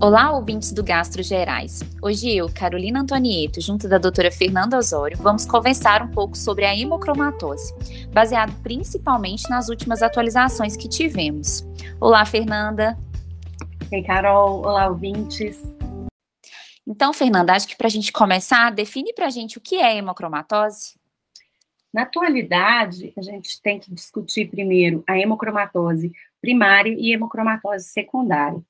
Olá, ouvintes do Gastro Gerais. Hoje eu, Carolina Antonieto, junto da doutora Fernanda Osório, vamos conversar um pouco sobre a hemocromatose, baseado principalmente nas últimas atualizações que tivemos. Olá, Fernanda. Oi, Carol. Olá, ouvintes. Então, Fernanda, acho que para a gente começar, define para a gente o que é hemocromatose. Na atualidade, a gente tem que discutir primeiro a hemocromatose primária e hemocromatose secundária.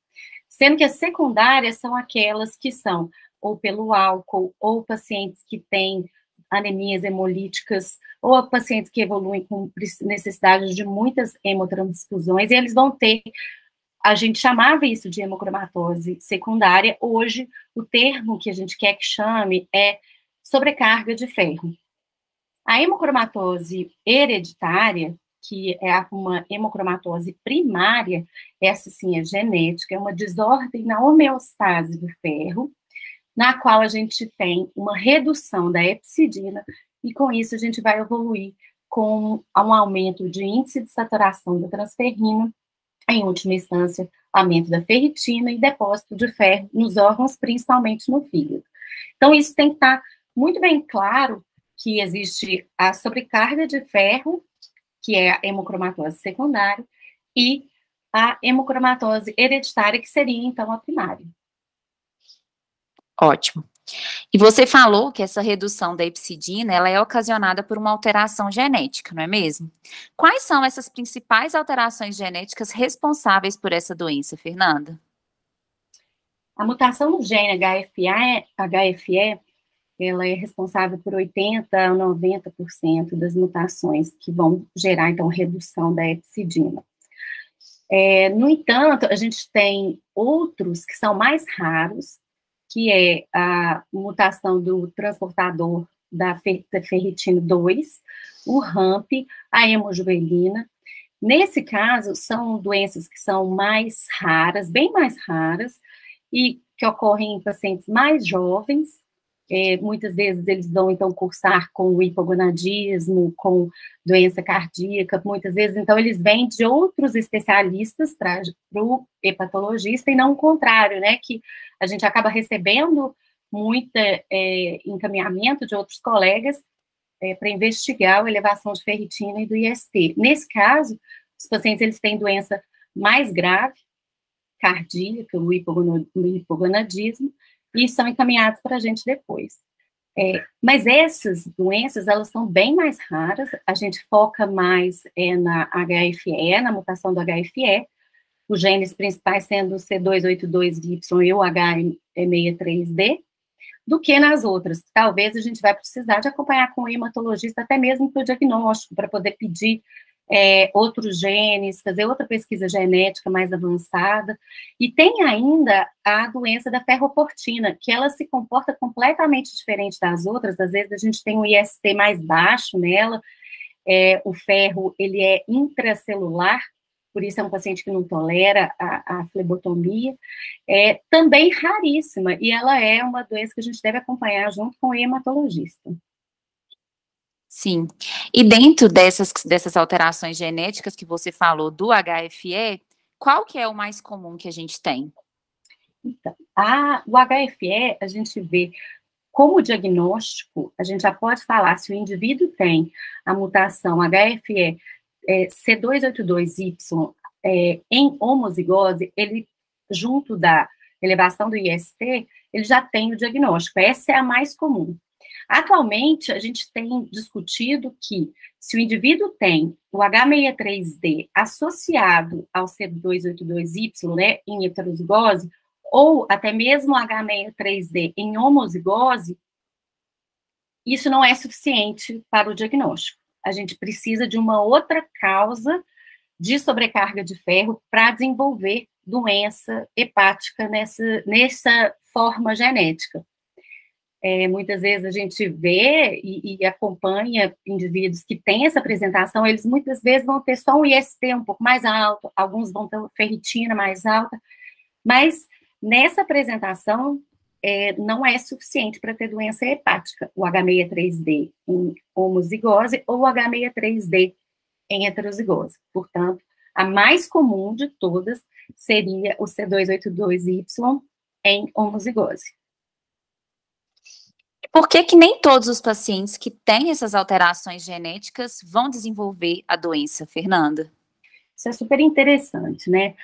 Sendo que as secundárias são aquelas que são ou pelo álcool, ou pacientes que têm anemias hemolíticas, ou pacientes que evoluem com necessidade de muitas hemotransfusões, e eles vão ter, a gente chamava isso de hemocromatose secundária, hoje o termo que a gente quer que chame é sobrecarga de ferro. A hemocromatose hereditária, que é uma hemocromatose primária, essa sim é genética, é uma desordem na homeostase do ferro, na qual a gente tem uma redução da epsidina, e com isso a gente vai evoluir com um aumento de índice de saturação da transferrina, em última instância, aumento da ferritina e depósito de ferro nos órgãos, principalmente no fígado. Então, isso tem que estar muito bem claro que existe a sobrecarga de ferro que é a hemocromatose secundária, e a hemocromatose hereditária, que seria, então, a primária. Ótimo. E você falou que essa redução da epsidina, ela é ocasionada por uma alteração genética, não é mesmo? Quais são essas principais alterações genéticas responsáveis por essa doença, Fernanda? A mutação do gene HFE, HFE ela é responsável por 80% a 90% das mutações que vão gerar, então, redução da epsidina. É, no entanto, a gente tem outros que são mais raros, que é a mutação do transportador da, da ferritina 2, o RAMP, a hemojuvelina. Nesse caso, são doenças que são mais raras, bem mais raras, e que ocorrem em pacientes mais jovens, é, muitas vezes eles vão, então, cursar com hipogonadismo, com doença cardíaca, muitas vezes, então, eles vêm de outros especialistas para o hepatologista, e não o contrário, né, que a gente acaba recebendo muito é, encaminhamento de outros colegas é, para investigar a elevação de ferritina e do IST. Nesse caso, os pacientes, eles têm doença mais grave, cardíaca, o hipogonadismo, e são encaminhados para a gente depois. É, mas essas doenças, elas são bem mais raras, a gente foca mais é, na HFE, na mutação do HFE, os genes principais sendo o C282Y e o H63D, do que nas outras. Talvez a gente vai precisar de acompanhar com o hematologista até mesmo para o diagnóstico, para poder pedir é, outros genes, fazer outra pesquisa genética mais avançada. E tem ainda a doença da ferroportina, que ela se comporta completamente diferente das outras. Às vezes a gente tem um IST mais baixo nela, é, o ferro ele é intracelular, por isso é um paciente que não tolera a, a flebotomia, é também raríssima, e ela é uma doença que a gente deve acompanhar junto com o hematologista. Sim. E dentro dessas, dessas alterações genéticas que você falou do HFE, qual que é o mais comum que a gente tem? Então, a, o HFE, a gente vê como diagnóstico, a gente já pode falar se o indivíduo tem a mutação HFE é, C282Y é, em homozigose, ele, junto da elevação do IST, ele já tem o diagnóstico. Essa é a mais comum. Atualmente, a gente tem discutido que se o indivíduo tem o H63D associado ao C282Y, né, em heterozigose, ou até mesmo o H63D em homozigose, isso não é suficiente para o diagnóstico. A gente precisa de uma outra causa de sobrecarga de ferro para desenvolver doença hepática nessa, nessa forma genética. É, muitas vezes a gente vê e, e, acompanha indivíduos que têm essa apresentação, eles muitas vezes vão ter só um IST um pouco mais alto, alguns vão ter ferritina mais alta, mas nessa apresentação é, não é suficiente para ter doença hepática, o H63D em homozigose ou o H63D em heterozigose. Portanto, a mais comum de todas seria o C282Y em homozigose. Por que, que nem todos os pacientes que têm essas alterações genéticas vão desenvolver a doença, Fernanda? Isso é super interessante, né?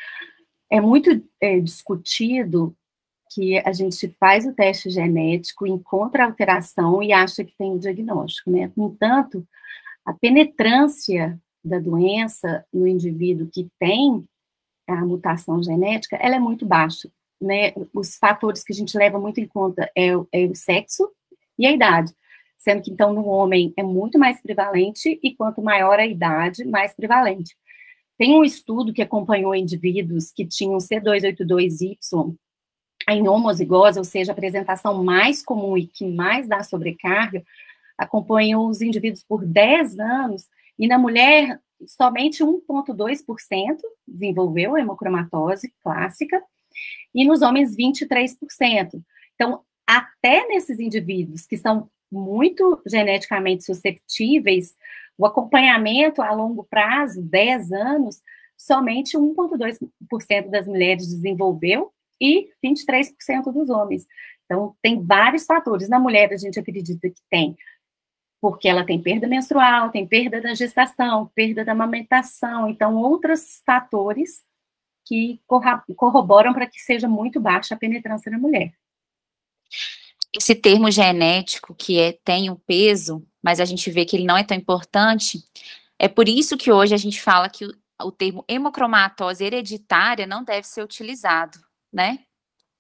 É muito é, discutido que a gente faz o teste genético, encontra a alteração e acha que tem o diagnóstico, né? No entanto, a penetrância da doença no indivíduo que tem a mutação genética, ela é muito baixa, né? Os fatores que a gente leva muito em conta é, é o sexo e a idade, sendo que então no homem é muito mais prevalente e quanto maior a idade, mais prevalente. Tem um estudo que acompanhou indivíduos que tinham C282Y em homozigose, ou seja, a apresentação mais comum e que mais dá sobrecarga, acompanhou os indivíduos por 10 anos, e na mulher, somente 1,2% desenvolveu hemocromatose clássica, e nos homens, 23%. Então, até nesses indivíduos que são muito geneticamente susceptíveis, o acompanhamento a longo prazo, 10 anos, somente 1,2% das mulheres desenvolveu e 23% dos homens. Então, tem vários fatores. Na mulher, a gente acredita que tem, porque ela tem perda menstrual, tem perda da gestação, perda da amamentação, então, outros fatores que corroboram para que seja muito baixa a penetrância na mulher. Esse termo genético, que é, tem um peso, mas a gente vê que ele não é tão importante, é por isso que hoje a gente fala que o, o termo hemocromatose hereditária não deve ser utilizado, né?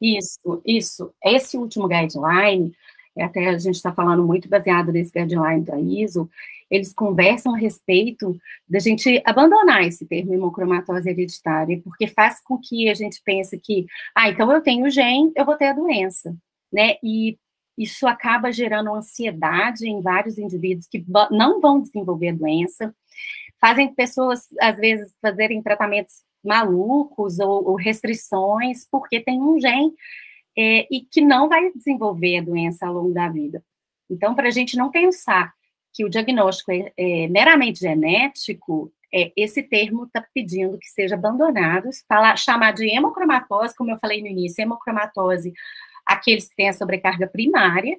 Isso, isso. Esse último guideline, até a gente está falando muito baseado nesse guideline da ISO, eles conversam a respeito da gente abandonar esse termo hemocromatose hereditária, porque faz com que a gente pense que, ah, então eu tenho gene, eu vou ter a doença, né? E isso acaba gerando ansiedade em vários indivíduos que não vão desenvolver doença, fazem pessoas, às vezes, fazerem tratamentos malucos ou, ou restrições, porque tem um gene é, e que não vai desenvolver a doença ao longo da vida. Então, para a gente não pensar que o diagnóstico é, é meramente genético, é, esse termo está pedindo que seja abandonado, falar, chamar de hemocromatose, como eu falei no início, hemocromatose, aqueles que têm a sobrecarga primária,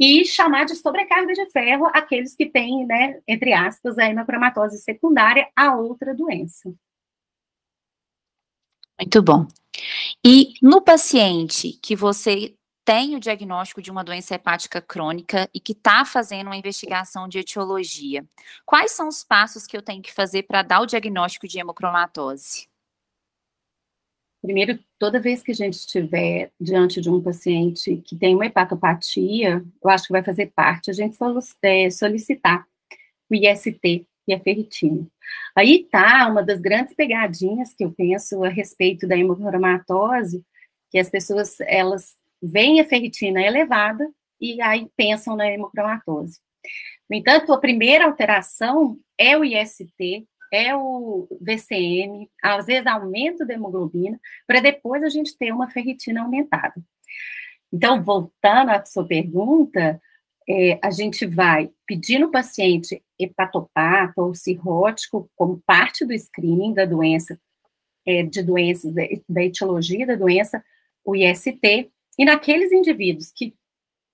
e chamar de sobrecarga de ferro aqueles que têm, né, entre aspas, a hemocromatose secundária a outra doença. Muito bom. E no paciente que você tem o diagnóstico de uma doença hepática crônica e que está fazendo uma investigação de etiologia, quais são os passos que eu tenho que fazer para dar o diagnóstico de hemocromatose? Primeiro, toda vez que a gente estiver diante de um paciente que tem uma hepatopatia, eu acho que vai fazer parte a gente é, solicitar o IST, e a ferritina. Aí tá uma das grandes pegadinhas que eu penso a respeito da hemocromatose, que as pessoas, elas veem a ferritina elevada e aí pensam na hemocromatose. No entanto, a primeira alteração é o IST, é o VCM, às vezes aumento da hemoglobina, para depois a gente ter uma ferritina aumentada. Então, voltando à sua pergunta, é, a gente vai pedir no paciente hepatopata ou cirrótico como parte do screening da doença, é, de doenças, da etiologia da doença, o IST, e naqueles indivíduos que,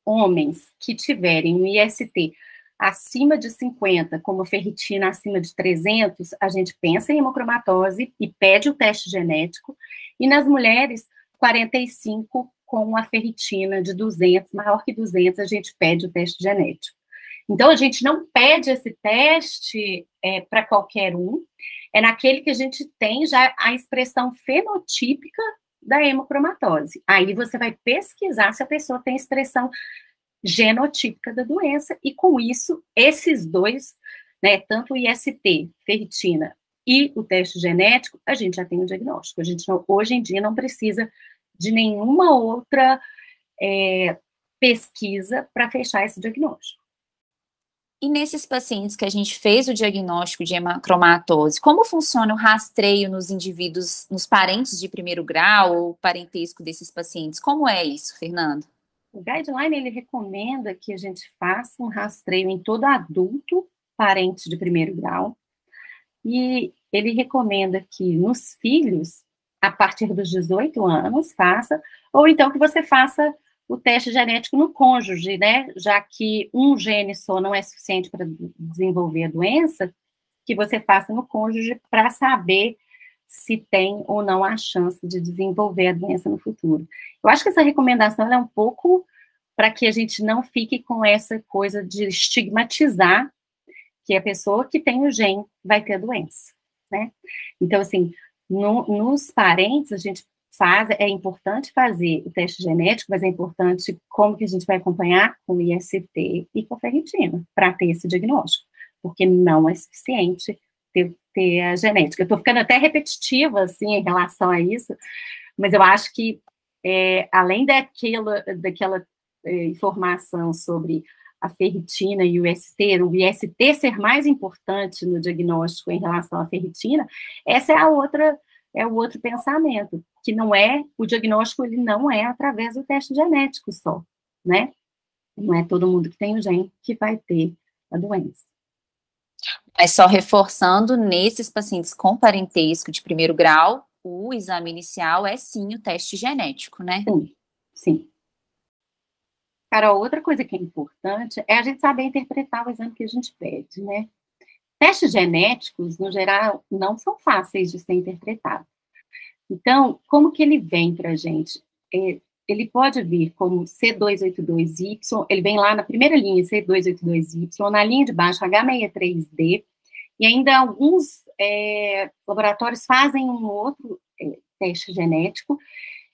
homens, que tiverem o IST acima de 50, como ferritina acima de 300, a gente pensa em hemocromatose e pede o teste genético, e nas mulheres, 45 com a ferritina de 200, maior que 200, a gente pede o teste genético. Então, a gente não pede esse teste é, para qualquer um, é naquele que a gente tem já a expressão fenotípica da hemocromatose. Aí você vai pesquisar se a pessoa tem expressão genotípica da doença, e com isso, esses dois, né, tanto o IST, ferritina, e o teste genético, a gente já tem o diagnóstico. A gente não, hoje em dia não precisa de nenhuma outra é, pesquisa para fechar esse diagnóstico. E nesses pacientes que a gente fez o diagnóstico de hemocromatose, como funciona o rastreio nos indivíduos, nos parentes de primeiro grau ou parentesco desses pacientes? Como é isso, Fernando? O guideline ele recomenda que a gente faça um rastreio em todo adulto parente de primeiro grau e ele recomenda que nos filhos a partir dos 18 anos, faça, ou então que você faça o teste genético no cônjuge, né? Já que um gene só não é suficiente para desenvolver a doença, que você faça no cônjuge para saber se tem ou não a chance de desenvolver a doença no futuro. Eu acho que essa recomendação é um pouco para que a gente não fique com essa coisa de estigmatizar que a pessoa que tem o gene vai ter a doença, né? Então, assim, no, nos parentes, a gente faz, é importante fazer o teste genético, mas é importante como que a gente vai acompanhar com o IST e com ferritina, para ter esse diagnóstico, porque não é suficiente ter, ter a genética. Eu estou ficando até repetitiva, assim, em relação a isso, mas eu acho que, é, além daquela, daquela é, informação sobre a ferritina e o IST, o IST ser mais importante no diagnóstico em relação à ferritina, essa é a outra é o outro pensamento, que não é o diagnóstico ele não é através do teste genético só, né? Não é todo mundo que tem o gene que vai ter a doença. Mas só reforçando, nesses pacientes com parentesco de primeiro grau, o exame inicial é sim o teste genético, né? Sim, sim. Cara, outra coisa que é importante é a gente saber interpretar o exame que a gente pede, né? Testes genéticos, no geral, não são fáceis de ser interpretados. Então, como que ele vem para a gente? É, ele pode vir como C282Y, ele vem lá na primeira linha, C282Y, na linha de baixo, H63D, e ainda alguns é, laboratórios fazem um outro é, teste genético,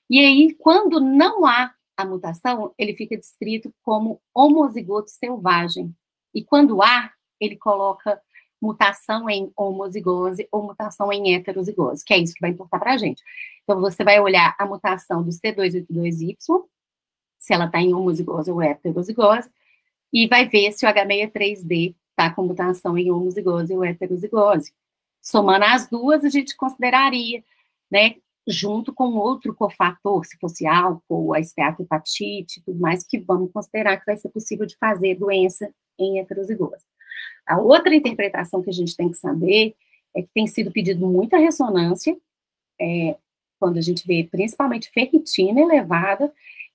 e aí, quando não há a mutação, ele fica descrito como homozigoto selvagem, e quando há, ele coloca mutação em homozigose ou mutação em heterozigose, que é isso que vai importar para a gente. Então, você vai olhar a mutação do C282Y, se ela está em homozigose ou heterozigose, e vai ver se o H63D está com mutação em homozigose ou heterozigose. Somando as duas, a gente consideraria, né, junto com outro cofator, se fosse álcool, a esteatohepatite tudo mais, que vamos considerar que vai ser possível de fazer doença em heterozigose. A outra interpretação que a gente tem que saber é que tem sido pedido muita ressonância, é, quando a gente vê principalmente ferritina elevada,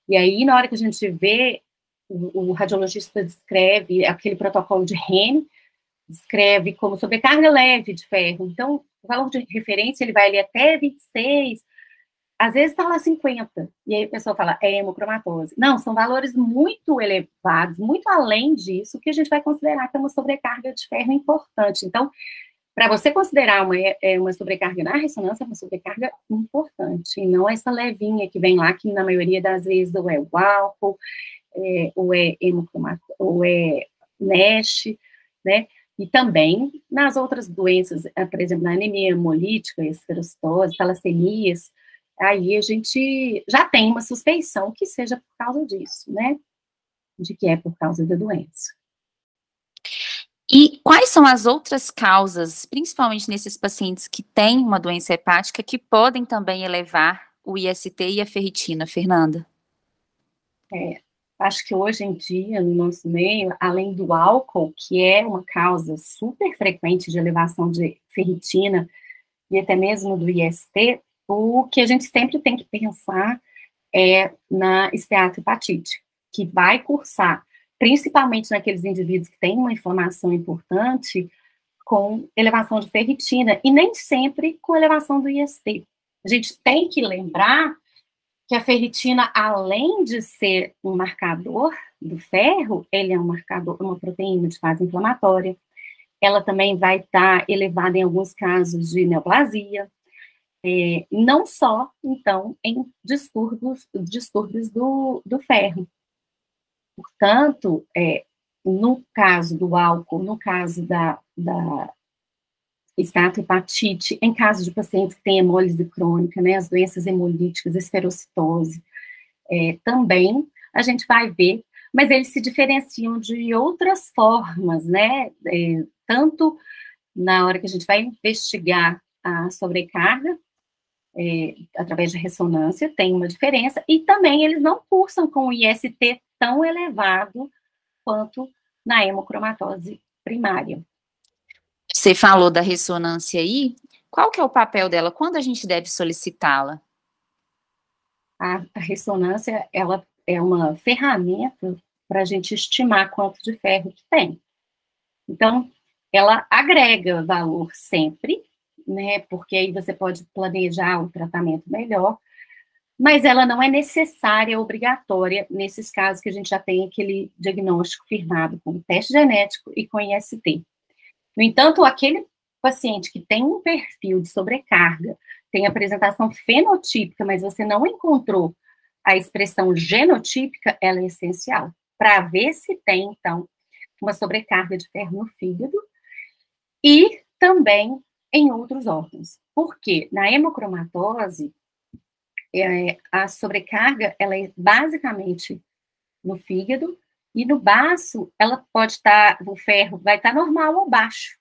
e aí na hora que a gente vê, o, o radiologista descreve aquele protocolo de REN, descreve como sobrecarga leve de ferro, então o valor de referência ele vai ali até 26, às vezes está lá 50, e aí a pessoa fala, é hemocromatose. Não, são valores muito elevados, muito além disso, que a gente vai considerar que é uma sobrecarga de ferro importante. Então, para você considerar uma, é, uma sobrecarga na ressonância, é uma sobrecarga importante, e não essa levinha que vem lá, que na maioria das vezes ou é o álcool, é, ou é hemocromatose, ou é NASH, né? E também nas outras doenças, é, por exemplo, na anemia hemolítica, esferocitose, talassemias, aí a gente já tem uma suspeição que seja por causa disso, né? De que é por causa da doença. E quais são as outras causas, principalmente nesses pacientes que têm uma doença hepática, que podem também elevar o IST e a ferritina, Fernanda? É, acho que hoje em dia, no nosso meio, além do álcool, que é uma causa super frequente de elevação de ferritina e até mesmo do IST, o que a gente sempre tem que pensar é na esteatohepatite, que vai cursar, principalmente naqueles indivíduos que têm uma inflamação importante, com elevação de ferritina, e nem sempre com elevação do IST. A gente tem que lembrar que a ferritina, além de ser um marcador do ferro, ele é um marcador, uma proteína de fase inflamatória. Ela também vai estar elevada em alguns casos de neoplasia, é, não só, então, em distúrbios, distúrbios do, do ferro. Portanto, é, no caso do álcool, no caso da, da estatohepatite, em caso de pacientes que têm hemólise crônica, né, as doenças hemolíticas, esferocitose, é, também a gente vai ver, mas eles se diferenciam de outras formas, né, é, tanto na hora que a gente vai investigar a sobrecarga, é, através de ressonância, tem uma diferença, e também eles não cursam com o IST tão elevado quanto na hemocromatose primária. Você falou da ressonância aí, Qual que é o papel dela? Quando a gente deve solicitá-la? A, a ressonância, ela é uma ferramenta para a gente estimar quanto de ferro que tem. Então, ela agrega valor sempre, né? Porque aí você pode planejar o tratamento melhor, mas ela não é necessária, obrigatória, nesses casos que a gente já tem aquele diagnóstico firmado com teste genético e com IST. No entanto, aquele paciente que tem um perfil de sobrecarga, tem apresentação fenotípica, mas você não encontrou a expressão genotípica, ela é essencial, para ver se tem, então, uma sobrecarga de ferro no fígado e também em outros órgãos. Porque na hemocromatose, é, a sobrecarga, ela é basicamente no fígado, e no baço, ela pode estar, o ferro vai estar normal ou baixo.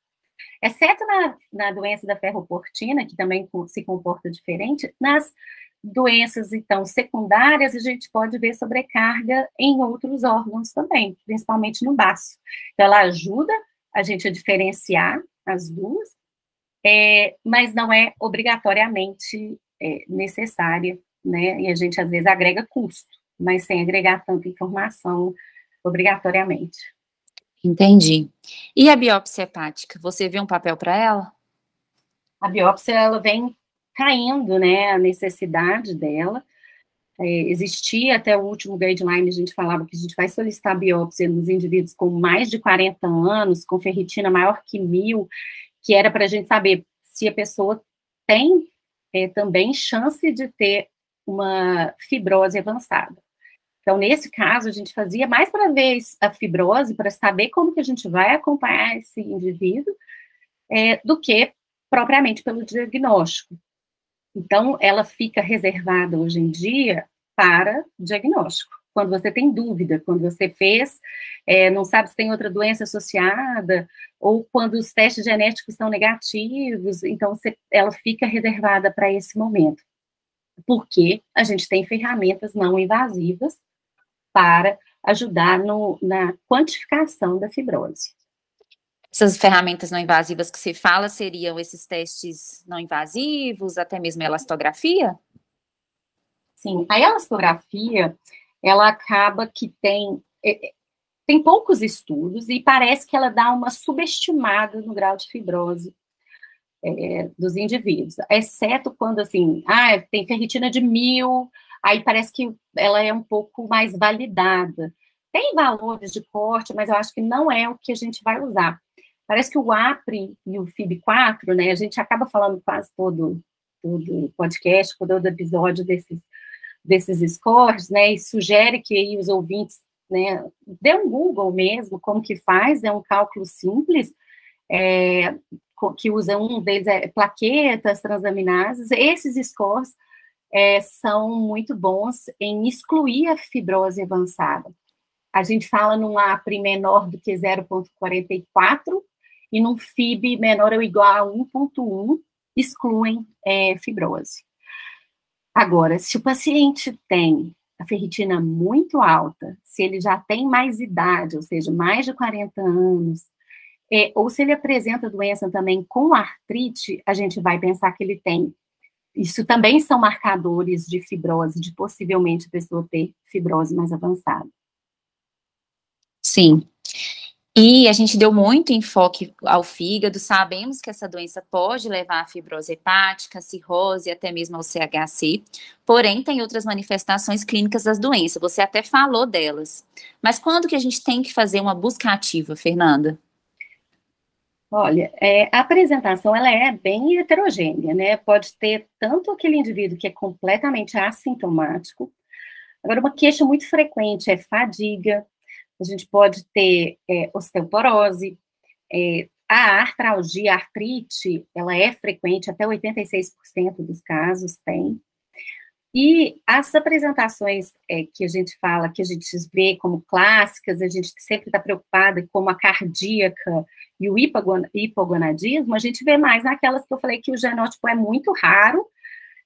Exceto na, na doença da ferroportina, que também se comporta diferente, nas doenças, então, secundárias, a gente pode ver sobrecarga em outros órgãos também, principalmente no baço. Então, ela ajuda a gente a diferenciar as duas, é, mas não é obrigatoriamente é, necessária, né? E a gente, às vezes, agrega custo, mas sem agregar tanta informação obrigatoriamente. Entendi. E a biópsia hepática, você vê um papel para ela? A biópsia, ela vem caindo, né, a necessidade dela. É, existia até o último guideline, a gente falava que a gente vai solicitar biópsia nos indivíduos com mais de 40 anos, com ferritina maior que mil, que era para a gente saber se a pessoa tem é, também chance de ter uma fibrose avançada. Então, nesse caso, a gente fazia mais para ver a fibrose, para saber como que a gente vai acompanhar esse indivíduo, é, do que propriamente pelo diagnóstico. Então, ela fica reservada hoje em dia para diagnóstico. Quando você tem dúvida, quando você fez, é, não sabe se tem outra doença associada, ou quando os testes genéticos são negativos, então você, ela fica reservada para esse momento. Porque a gente tem ferramentas não invasivas para ajudar no, na quantificação da fibrose. Essas ferramentas não invasivas que você fala seriam esses testes não invasivos, até mesmo a elastografia? Sim, a elastografia, ela acaba que tem, é, é, tem poucos estudos e parece que ela dá uma subestimada no grau de fibrose é, dos indivíduos, exceto quando, assim, ah, tem ferritina de mil, aí parece que ela é um pouco mais validada. Tem valores de corte, mas eu acho que não é o que a gente vai usar. Parece que o APRE e o FIB4, né, a gente acaba falando quase todo, todo podcast, todo episódio desses, desses scores, né, e sugere que os ouvintes, né, dê um Google mesmo, como que faz, é um cálculo simples, é, que usa um deles é plaquetas, transaminases, esses scores é, são muito bons em excluir a fibrose avançada. A gente fala num APRE menor do que 0,44 e num FIB menor ou igual a 1,1 excluem é, fibrose. Agora, se o paciente tem a ferritina muito alta, se ele já tem mais idade, ou seja, mais de 40 anos, é, ou se ele apresenta doença também com artrite, a gente vai pensar que ele tem. Isso também são marcadores de fibrose, de possivelmente a pessoa ter fibrose mais avançada. Sim. E a gente deu muito enfoque ao fígado, sabemos que essa doença pode levar a fibrose hepática, cirrose, até mesmo ao CHC, porém tem outras manifestações clínicas das doenças, você até falou delas. Mas quando que a gente tem que fazer uma busca ativa, Fernanda? Olha, é, a apresentação ela é bem heterogênea, né? Pode ter tanto aquele indivíduo que é completamente assintomático, agora uma queixa muito frequente é fadiga, a gente pode ter é, osteoporose, é, a artralgia, a artrite, ela é frequente, até 86% dos casos tem. E as apresentações é, que a gente fala, que a gente vê como clássicas, a gente sempre está preocupada, como a cardíaca e o hipogonadismo, a gente vê mais naquelas que eu falei que o genótipo é muito raro,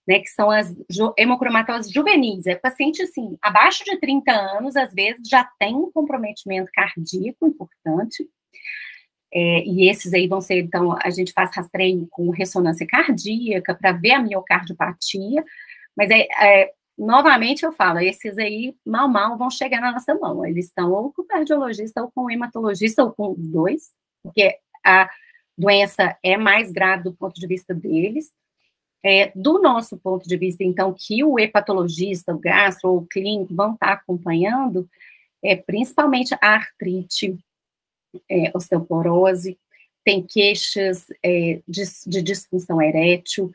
né, que são as hemocromatoses juvenis. É paciente, assim, abaixo de 30 anos, às vezes, já tem um comprometimento cardíaco importante. é, e esses aí vão ser, então, a gente faz rastreio com ressonância cardíaca para ver a miocardiopatia, mas é, é, novamente eu falo, esses aí mal mal vão chegar na nossa mão, eles estão ou com o cardiologista, ou com o hematologista, ou com os dois, porque a doença é mais grave do ponto de vista deles, é, do nosso ponto de vista, então, que o hepatologista, o gastro ou o clínico vão estar acompanhando, é principalmente a artrite, é, osteoporose, tem queixas é, de, de, disfunção erétil,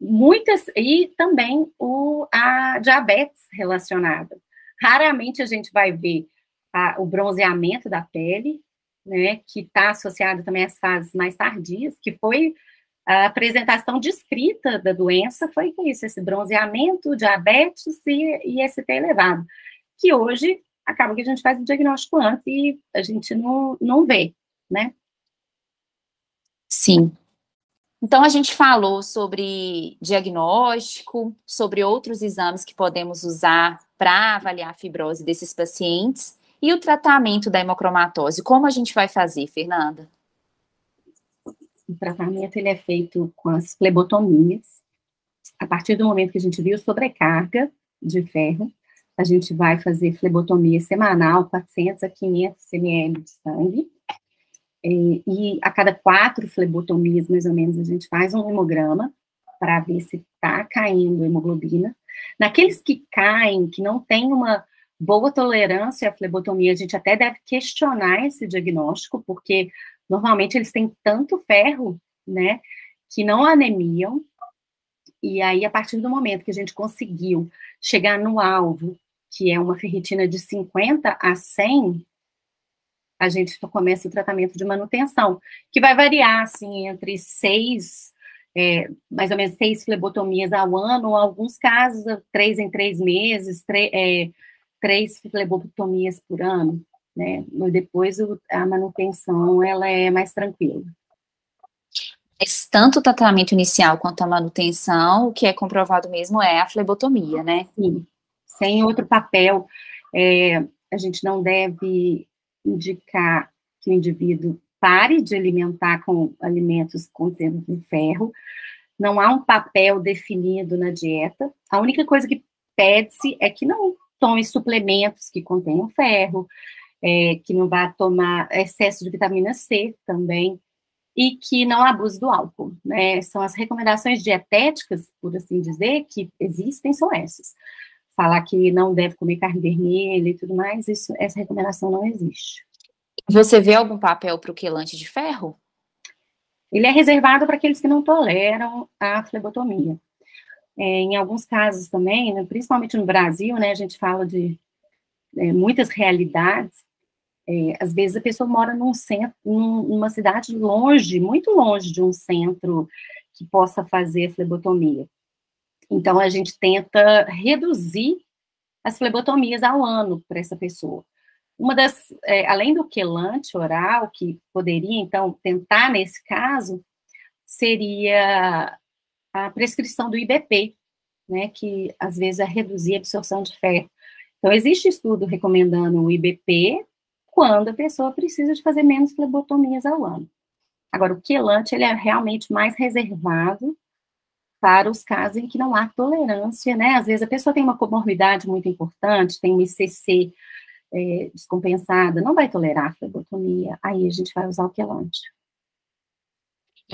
muitas, e também o, a diabetes relacionada. Raramente a gente vai ver a, o bronzeamento da pele, né, que está associado também às fases mais tardias, que foi a apresentação descrita da doença foi isso, esse bronzeamento, diabetes e, e elevado, que hoje acaba que a gente faz o diagnóstico antes e a gente não, não vê, né? Sim. Então, a gente falou sobre diagnóstico, sobre outros exames que podemos usar para avaliar a fibrose desses pacientes e o tratamento da hemocromatose. Como a gente vai fazer, Fernanda? O tratamento ele é feito com as flebotomias. A partir do momento que a gente viu sobrecarga de ferro, a gente vai fazer flebotomia semanal, 400 a 500 ml de sangue. E, e a cada quatro flebotomias, mais ou menos, a gente faz um hemograma para ver se está caindo hemoglobina. Naqueles que caem, que não tem uma boa tolerância à flebotomia, a gente até deve questionar esse diagnóstico, porque normalmente eles têm tanto ferro, né, que não anemiam. E aí, a partir do momento que a gente conseguiu chegar no alvo que é uma ferritina de 50 a 100, a gente começa o tratamento de manutenção, que vai variar, assim, entre seis, é, mais ou menos seis flebotomias ao ano, ou alguns casos, três em três meses, é, três flebotomias por ano, né? Depois a manutenção, ela é mais tranquila. Mas tanto o tratamento inicial quanto a manutenção, o que é comprovado mesmo é a flebotomia, né? Sim sem outro papel. É, a gente não deve indicar que o indivíduo pare de alimentar com alimentos contendo ferro. Não há um papel definido na dieta. A única coisa que pede-se é que não tome suplementos que contenham ferro, é, que não vá tomar excesso de vitamina C também, e que não abuse do álcool. Né? São as recomendações dietéticas, por assim dizer, que existem, são essas falar que não deve comer carne vermelha e tudo mais, isso, essa recomendação não existe. Você vê algum papel para o quelante de ferro? Ele é reservado para aqueles que não toleram a flebotomia. É, em alguns casos também, né, principalmente no Brasil, né, a gente fala de é, muitas realidades. É, às vezes a pessoa mora num centro, numa cidade longe, muito longe de um centro que possa fazer a flebotomia. Então, a gente tenta reduzir as flebotomias ao ano para essa pessoa. Uma das, é, além do quelante oral, que poderia, então, tentar nesse caso, seria a prescrição do IBP, né, que às vezes é reduzir a absorção de ferro. Então, existe estudo recomendando o IBP quando a pessoa precisa de fazer menos flebotomias ao ano. Agora, o quelante, ele é realmente mais reservado para os casos em que não há tolerância, né? Às vezes a pessoa tem uma comorbidade muito importante, tem um ICC é, descompensada, não vai tolerar a flebotomia, aí a gente vai usar o quelante.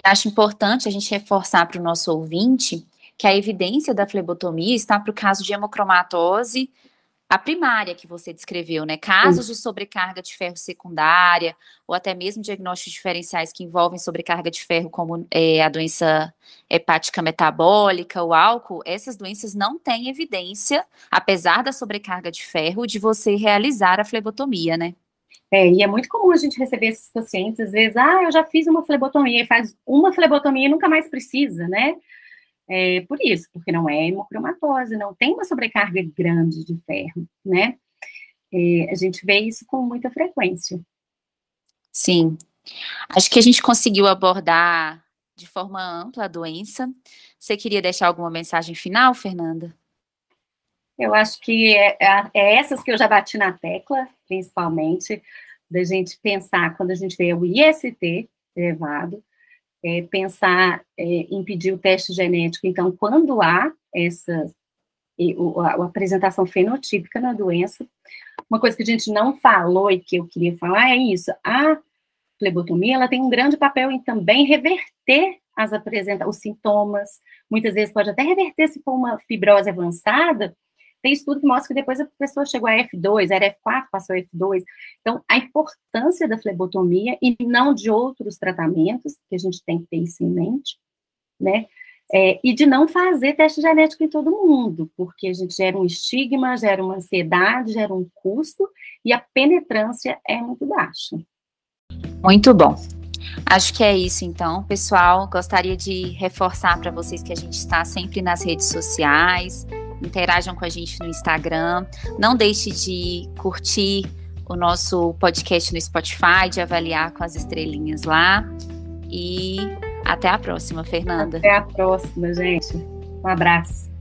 Acho importante a gente reforçar para o nosso ouvinte que a evidência da flebotomia está para o caso de hemocromatose a primária que você descreveu, né? Casos de sobrecarga de ferro secundária, ou até mesmo diagnósticos diferenciais que envolvem sobrecarga de ferro, como é, a doença hepática metabólica, o álcool, essas doenças não têm evidência, apesar da sobrecarga de ferro, de você realizar a flebotomia, né? É, e é muito comum a gente receber esses pacientes, às vezes, ah, eu já fiz uma flebotomia, e faz uma flebotomia e nunca mais precisa, né? É, por isso, porque não é hemocromatose, não tem uma sobrecarga grande de ferro, né? É, a gente vê isso com muita frequência. Sim. Acho que a gente conseguiu abordar de forma ampla a doença. Você queria deixar alguma mensagem final, Fernanda? Eu acho que é, é, é essas que eu já bati na tecla, principalmente. da gente pensar, quando a gente vê o IST elevado, é, pensar é, em pedir o teste genético. Então, quando há essa a, a apresentação fenotípica na doença, uma coisa que a gente não falou e que eu queria falar é isso. A flebotomia, ela tem um grande papel em também reverter as apresenta os sintomas. Muitas vezes pode até reverter se for uma fibrose avançada, tem estudo que mostra que depois a pessoa chegou a F2, era F4, passou a F2. Então, a importância da flebotomia e não de outros tratamentos, que a gente tem que ter isso em mente, né? É, e de não fazer teste genético em todo mundo, porque a gente gera um estigma, gera uma ansiedade, gera um custo, e a penetrância é muito baixa. Muito bom. Acho que é isso, então, pessoal. Gostaria de reforçar para vocês que a gente está sempre nas redes sociais, interajam com a gente no Instagram. Não deixe de curtir o nosso podcast no Spotify, de avaliar com as estrelinhas lá. E até a próxima, Fernanda. Até a próxima, gente. Um abraço.